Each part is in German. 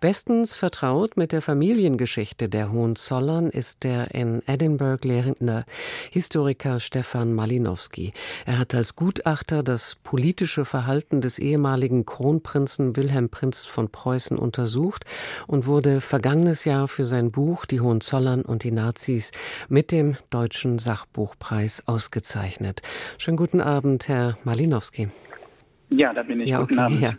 Bestens vertraut mit der Familiengeschichte der Hohenzollern ist der in Edinburgh lehrende Historiker Stefan Malinowski. Er hat als Gutachter das politische Verhalten des ehemaligen Kronprinzen Wilhelm Prinz von Preußen untersucht und wurde vergangenes Jahr für sein Buch Die Hohenzollern und die Nazis mit dem Deutschen Sachbuchpreis ausgezeichnet. Schönen guten Abend, Herr Malinowski. Ja, da bin ich. Ja, okay, Ja.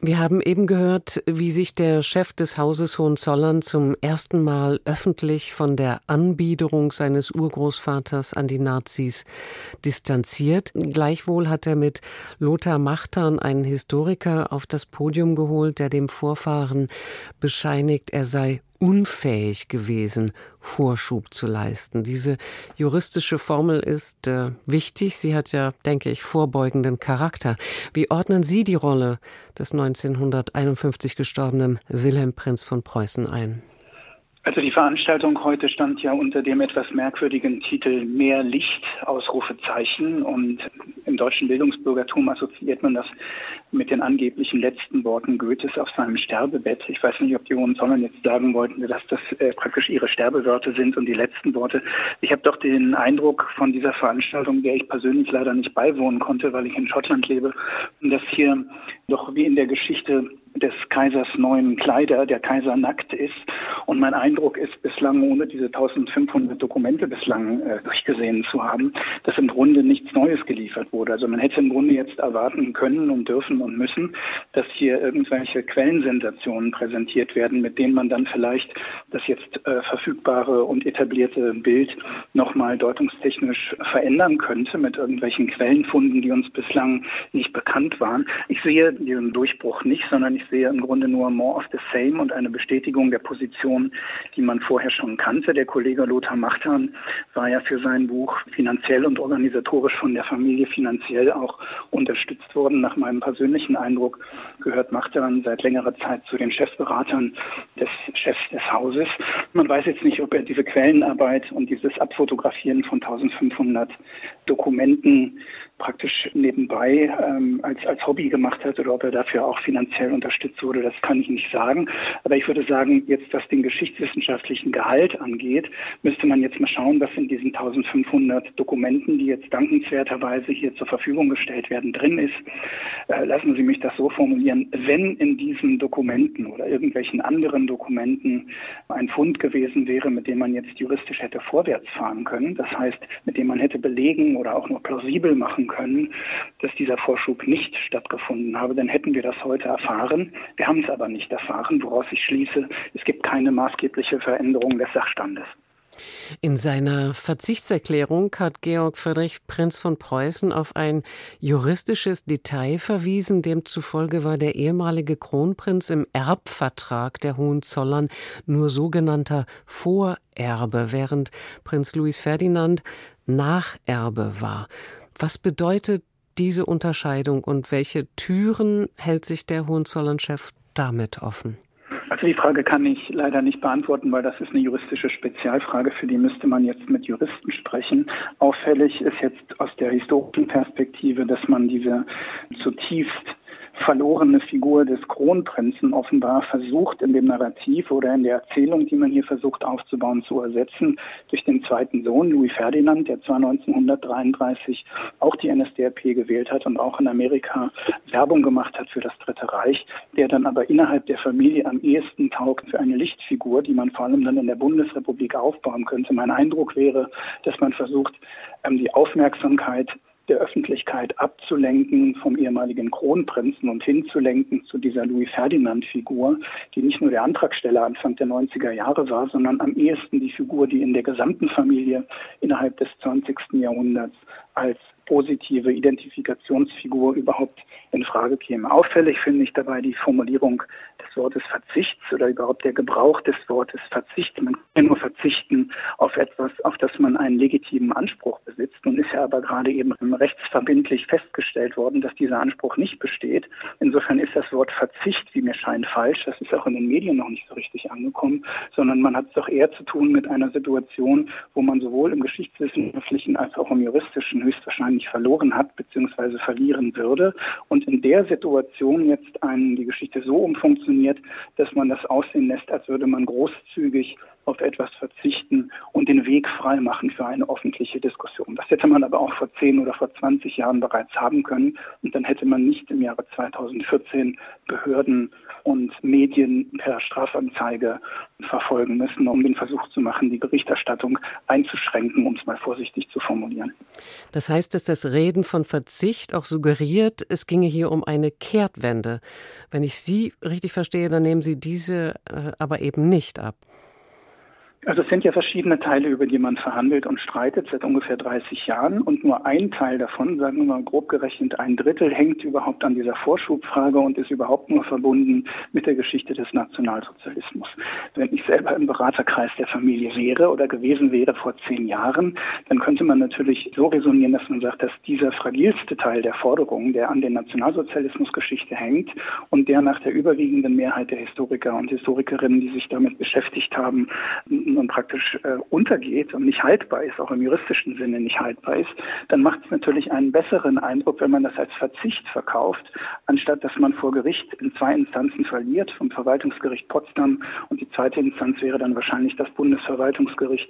Wir haben eben gehört, wie sich der Chef des Hauses Hohenzollern zum ersten Mal öffentlich von der Anbiederung seines Urgroßvaters an die Nazis distanziert. Gleichwohl hat er mit Lothar Machtern einen Historiker auf das Podium geholt, der dem Vorfahren bescheinigt, er sei unfähig gewesen, Vorschub zu leisten. Diese juristische Formel ist äh, wichtig. Sie hat ja, denke ich, vorbeugenden Charakter. Wie ordnen Sie die Rolle des 1951 gestorbenen Wilhelm Prinz von Preußen ein? Also die Veranstaltung heute stand ja unter dem etwas merkwürdigen Titel Mehr Licht, Ausrufezeichen. Und im deutschen Bildungsbürgertum assoziiert man das mit den angeblichen letzten Worten Goethes auf seinem Sterbebett. Ich weiß nicht, ob die Hohenzollern jetzt sagen wollten, dass das äh, praktisch ihre Sterbewörter sind und die letzten Worte. Ich habe doch den Eindruck von dieser Veranstaltung, der ich persönlich leider nicht beiwohnen konnte, weil ich in Schottland lebe, dass hier doch wie in der Geschichte des Kaisers neuen Kleider, der Kaiser nackt ist. Und mein Eindruck ist bislang, ohne diese 1500 Dokumente bislang äh, durchgesehen zu haben, dass im Grunde nichts Neues geliefert wurde. Also man hätte im Grunde jetzt erwarten können und dürfen und müssen, dass hier irgendwelche Quellensensationen präsentiert werden, mit denen man dann vielleicht das jetzt äh, verfügbare und etablierte Bild nochmal deutungstechnisch verändern könnte mit irgendwelchen Quellenfunden, die uns bislang nicht bekannt waren. Ich sehe diesen Durchbruch nicht, sondern ich sehe im Grunde nur more of the same und eine Bestätigung der Position, die man vorher schon kannte. Der Kollege Lothar Machtern war ja für sein Buch finanziell und organisatorisch von der Familie finanziell auch unterstützt worden. Nach meinem persönlichen Eindruck gehört Machtern seit längerer Zeit zu den Chefberatern des Chefs des Hauses. Man weiß jetzt nicht, ob er diese Quellenarbeit und dieses Abfotografieren von 1500 Dokumenten praktisch nebenbei ähm, als, als Hobby gemacht hat oder ob er dafür auch finanziell unterstützt wurde, das kann ich nicht sagen. Aber ich würde sagen, jetzt was den geschichtswissenschaftlichen Gehalt angeht, müsste man jetzt mal schauen, was in diesen 1500 Dokumenten, die jetzt dankenswerterweise hier zur Verfügung gestellt werden, drin ist. Äh, lassen Sie mich das so formulieren. Wenn in diesen Dokumenten oder irgendwelchen anderen Dokumenten ein Fund gewesen wäre, mit dem man jetzt juristisch hätte vorwärts fahren können, das heißt, mit dem man hätte belegen oder auch noch plausibel machen können, dass dieser Vorschub nicht stattgefunden habe, dann hätten wir das heute erfahren. Wir haben es aber nicht erfahren, woraus ich schließe, es gibt keine maßgebliche Veränderung des Sachstandes. In seiner Verzichtserklärung hat Georg Friedrich Prinz von Preußen auf ein juristisches Detail verwiesen, demzufolge war der ehemalige Kronprinz im Erbvertrag der Hohenzollern nur sogenannter Vorerbe, während Prinz Louis Ferdinand Nacherbe war. Was bedeutet diese Unterscheidung und welche Türen hält sich der Hohenzollern-Chef damit offen? Also die Frage kann ich leider nicht beantworten, weil das ist eine juristische Spezialfrage, für die müsste man jetzt mit Juristen sprechen. Auffällig ist jetzt aus der historischen Perspektive, dass man diese zutiefst verlorene Figur des Kronprinzen offenbar versucht in dem Narrativ oder in der Erzählung, die man hier versucht aufzubauen, zu ersetzen durch den zweiten Sohn, Louis Ferdinand, der zwar 1933 auch die NSDAP gewählt hat und auch in Amerika Werbung gemacht hat für das Dritte Reich, der dann aber innerhalb der Familie am ehesten taugt für eine Lichtfigur, die man vor allem dann in der Bundesrepublik aufbauen könnte. Mein Eindruck wäre, dass man versucht, ähm, die Aufmerksamkeit der Öffentlichkeit abzulenken vom ehemaligen Kronprinzen und hinzulenken zu dieser Louis-Ferdinand-Figur, die nicht nur der Antragsteller Anfang der 90er Jahre war, sondern am ehesten die Figur, die in der gesamten Familie innerhalb des 20. Jahrhunderts als positive Identifikationsfigur überhaupt in Frage käme. Auffällig finde ich dabei die Formulierung des Wortes Verzichts oder überhaupt der Gebrauch des Wortes Verzicht. Man kann nur verzichten auf etwas, auf das man einen legitimen Anspruch besitzt. Nun ist ja aber gerade eben rechtsverbindlich festgestellt worden, dass dieser Anspruch nicht besteht. Insofern ist das Wort Verzicht, wie mir scheint, falsch. Das ist auch in den Medien noch nicht so richtig angekommen, sondern man hat es doch eher zu tun mit einer Situation, wo man sowohl im geschichtswissenschaftlichen als auch im juristischen höchstwahrscheinlich eigentlich verloren hat bzw. verlieren würde. Und in der Situation jetzt einen, die Geschichte so umfunktioniert, dass man das aussehen lässt, als würde man großzügig auf etwas verzichten und den Weg frei machen für eine öffentliche Diskussion. Das hätte man aber auch vor 10 oder vor 20 Jahren bereits haben können. Und dann hätte man nicht im Jahre 2014 Behörden und Medien per Strafanzeige verfolgen müssen, um den Versuch zu machen, die Berichterstattung einzuschränken, um es mal vorsichtig zu formulieren. Das heißt, dass das Reden von Verzicht auch suggeriert, es ginge hier um eine Kehrtwende. Wenn ich Sie richtig verstehe, dann nehmen Sie diese äh, aber eben nicht ab. Also es sind ja verschiedene Teile, über die man verhandelt und streitet seit ungefähr 30 Jahren und nur ein Teil davon, sagen wir mal grob gerechnet ein Drittel, hängt überhaupt an dieser Vorschubfrage und ist überhaupt nur verbunden mit der Geschichte des Nationalsozialismus. Wenn ich selber im Beraterkreis der Familie wäre oder gewesen wäre vor zehn Jahren, dann könnte man natürlich so resonieren, dass man sagt, dass dieser fragilste Teil der Forderungen, der an der Nationalsozialismusgeschichte hängt und der nach der überwiegenden Mehrheit der Historiker und Historikerinnen, die sich damit beschäftigt haben, nun praktisch äh, untergeht und nicht haltbar ist, auch im juristischen Sinne nicht haltbar ist, dann macht es natürlich einen besseren Eindruck, wenn man das als Verzicht verkauft, anstatt dass man vor Gericht in zwei Instanzen verliert, vom Verwaltungsgericht Potsdam und die zweite Instanz wäre dann wahrscheinlich das Bundesverwaltungsgericht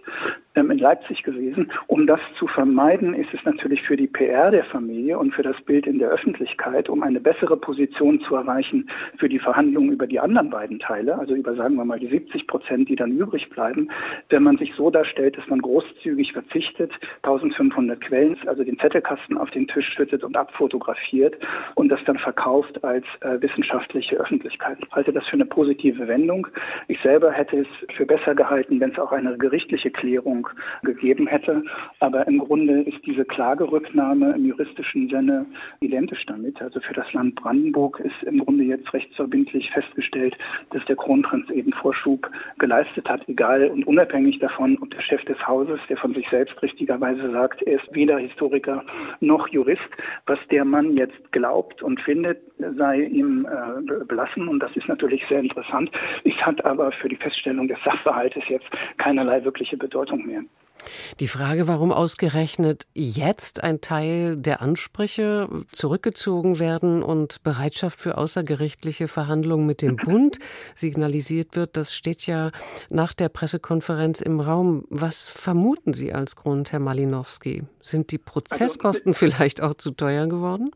ähm, in Leipzig gewesen. Um das zu vermeiden, ist es natürlich für die PR der Familie und für das Bild in der Öffentlichkeit, um eine bessere Position zu erreichen für die Verhandlungen über die anderen beiden Teile, also über sagen wir mal die 70 Prozent, die dann übrig bleiben, wenn man sich so darstellt, dass man großzügig verzichtet, 1500 Quellen, also den Zettelkasten auf den Tisch schüttet und abfotografiert und das dann verkauft als äh, wissenschaftliche Öffentlichkeit. Ich halte das für eine positive Wendung. Ich selber hätte es für besser gehalten, wenn es auch eine gerichtliche Klärung gegeben hätte. Aber im Grunde ist diese Klagerücknahme im juristischen Sinne identisch damit. Also für das Land Brandenburg ist im Grunde jetzt rechtsverbindlich festgestellt, dass der Kronprinz eben Vorschub geleistet hat, egal und unabhängig davon, ob der Chef des Hauses, der von sich selbst richtigerweise sagt, er ist weder Historiker noch Jurist, was der Mann jetzt glaubt und findet, sei ihm äh, belassen. Und das ist natürlich sehr interessant. Es hat aber für die Feststellung des Sachverhaltes jetzt keinerlei wirkliche Bedeutung mehr. Die Frage, warum ausgerechnet jetzt ein Teil der Ansprüche zurückgezogen werden und Bereitschaft für außergerichtliche Verhandlungen mit dem Bund signalisiert wird, das steht ja nach der Pressekonferenz im Raum. Was vermuten Sie als Grund, Herr Malinowski? Sind die Prozesskosten also, vielleicht auch zu teuer geworden?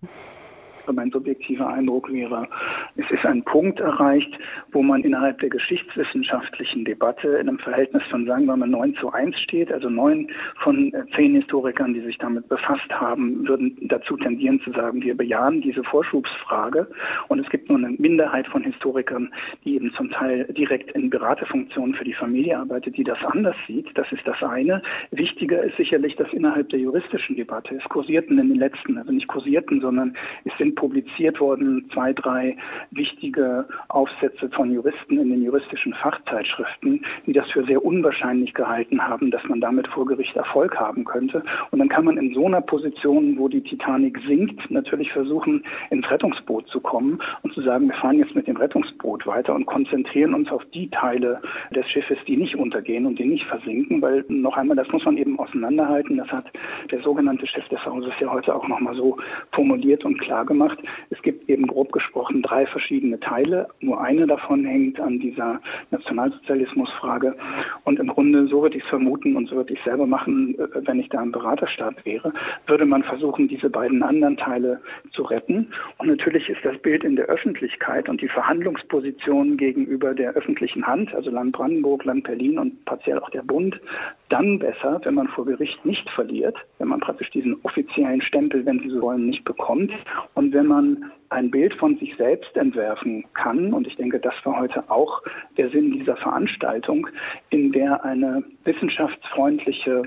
Mein subjektiver Eindruck wäre, es ist ein Punkt erreicht, wo man innerhalb der geschichtswissenschaftlichen Debatte in einem Verhältnis von, sagen wir mal, 9 zu 1 steht. Also neun von äh, zehn Historikern, die sich damit befasst haben, würden dazu tendieren zu sagen, wir bejahen diese Vorschubsfrage. Und es gibt nur eine Minderheit von Historikern, die eben zum Teil direkt in Beratefunktionen für die Familie arbeitet, die das anders sieht. Das ist das eine. Wichtiger ist sicherlich, dass innerhalb der juristischen Debatte, es kursierten in den letzten, also nicht kursierten, sondern es sind publiziert worden, zwei, drei wichtige Aufsätze von Juristen in den juristischen Fachzeitschriften, die das für sehr unwahrscheinlich gehalten haben, dass man damit vor Gericht Erfolg haben könnte. Und dann kann man in so einer Position, wo die Titanic sinkt, natürlich versuchen, ins Rettungsboot zu kommen und zu sagen, wir fahren jetzt mit dem Rettungsboot weiter und konzentrieren uns auf die Teile des Schiffes, die nicht untergehen und die nicht versinken, weil noch einmal, das muss man eben auseinanderhalten. Das hat der sogenannte Chef des Hauses ja heute auch nochmal so formuliert und klar gemacht gemacht. Es gibt eben grob gesprochen drei verschiedene Teile. Nur eine davon hängt an dieser Nationalsozialismusfrage. Und im Grunde, so würde ich es vermuten und so würde ich es selber machen, äh, wenn ich da im Beraterstaat wäre, würde man versuchen, diese beiden anderen Teile zu retten. Und natürlich ist das Bild in der Öffentlichkeit und die Verhandlungsposition gegenüber der öffentlichen Hand, also Land Brandenburg, Land Berlin und partiell auch der Bund, dann besser, wenn man vor Gericht nicht verliert, wenn man praktisch diesen offiziellen Stempel, wenn Sie so wollen, nicht bekommt und wenn man ein Bild von sich selbst entwerfen kann, und ich denke, das war heute auch der Sinn dieser Veranstaltung, in der eine wissenschaftsfreundliche,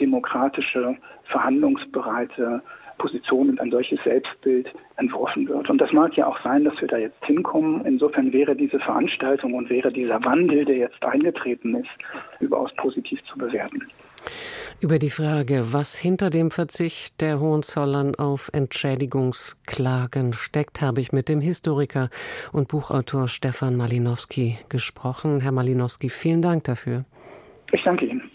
demokratische, verhandlungsbereite Position und ein solches Selbstbild entworfen wird. Und das mag ja auch sein, dass wir da jetzt hinkommen. Insofern wäre diese Veranstaltung und wäre dieser Wandel, der jetzt eingetreten ist, überaus positiv zu bewerten. Über die Frage, was hinter dem Verzicht der Hohenzollern auf Entschädigungsklagen steckt, habe ich mit dem Historiker und Buchautor Stefan Malinowski gesprochen. Herr Malinowski, vielen Dank dafür. Ich danke Ihnen.